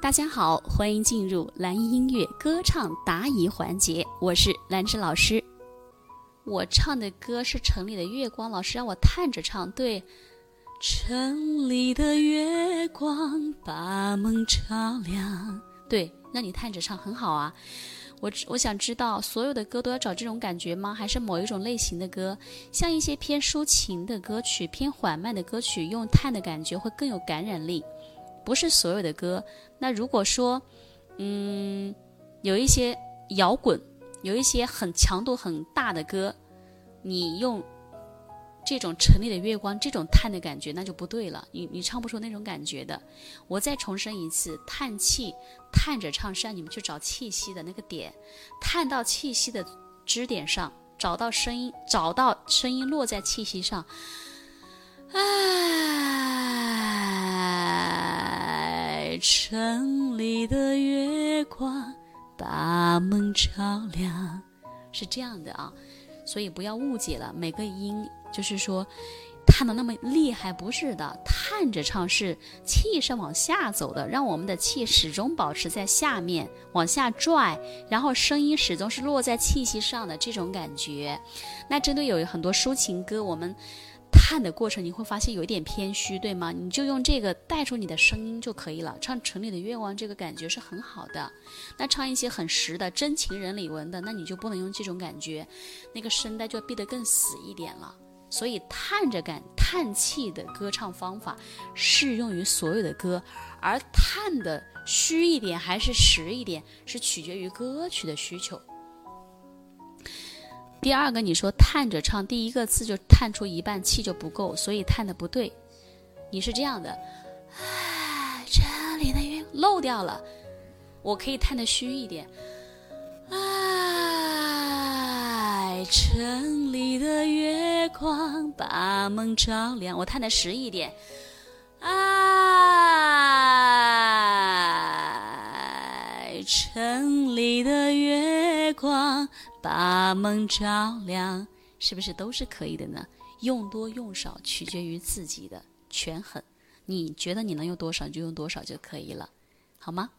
大家好，欢迎进入蓝音乐歌唱答疑环节，我是兰芝老师。我唱的歌是城里的月光，老师让我探着唱，对。城里的月光把梦照亮，对，让你探着唱很好啊。我我想知道，所有的歌都要找这种感觉吗？还是某一种类型的歌，像一些偏抒情的歌曲、偏缓慢的歌曲，用叹的感觉会更有感染力？不是所有的歌。那如果说，嗯，有一些摇滚，有一些很强度很大的歌，你用。这种城里的月光，这种叹的感觉，那就不对了。你你唱不出那种感觉的。我再重申一次，叹气，叹着唱，是让你们去找气息的那个点，叹到气息的支点上，找到声音，找到声音落在气息上。哎，城里的月光把梦照亮，是这样的啊。所以不要误解了，每个音。就是说，叹的那么厉害，不是的，叹着唱是气是往下走的，让我们的气始终保持在下面往下拽，然后声音始终是落在气息上的这种感觉。那针对有很多抒情歌，我们叹的过程你会发现有一点偏虚，对吗？你就用这个带出你的声音就可以了。唱《城里的月光》这个感觉是很好的。那唱一些很实的真情人李玟的，那你就不能用这种感觉，那个声带就要闭得更死一点了。所以叹着感、叹气的歌唱方法适用于所有的歌，而叹的虚一点还是实一点，是取决于歌曲的需求。第二个，你说叹着唱，第一个字就叹出一半气就不够，所以叹的不对。你是这样的，哎，这里的云漏掉了，我可以叹的虚一点，哎，城里的月。光把梦照亮，我叹的实一点。哎，城里的月光把梦照亮，是不是都是可以的呢？用多用少取决于自己的权衡，你觉得你能用多少就用多少就可以了，好吗？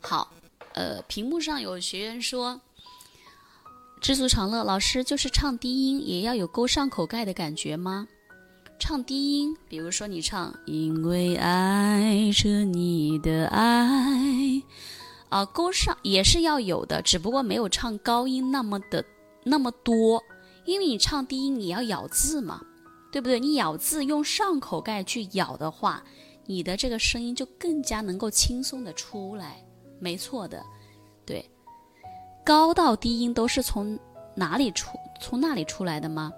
好，呃，屏幕上有学员说。知足常乐老师就是唱低音也要有勾上口盖的感觉吗？唱低音，比如说你唱“因为爱着你的爱”，啊，勾上也是要有的，只不过没有唱高音那么的那么多，因为你唱低音你要咬字嘛，对不对？你咬字用上口盖去咬的话，你的这个声音就更加能够轻松的出来，没错的，对。高到低音都是从哪里出？从那里出来的吗？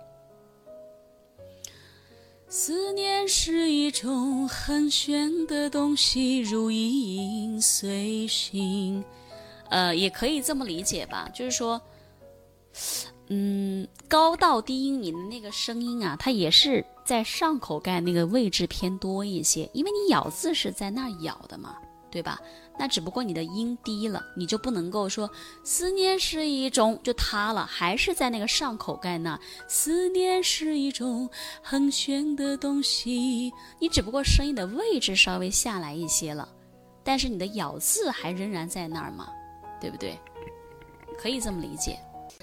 思念是一种很玄的东西，如影随形。呃，也可以这么理解吧，就是说，嗯，高到低音，你的那个声音啊，它也是在上口盖那个位置偏多一些，因为你咬字是在那儿咬的嘛。对吧？那只不过你的音低了，你就不能够说思念是一种就塌了，还是在那个上口盖那。思念是一种很玄的东西，你只不过声音的位置稍微下来一些了，但是你的咬字还仍然在那儿嘛，对不对？可以这么理解。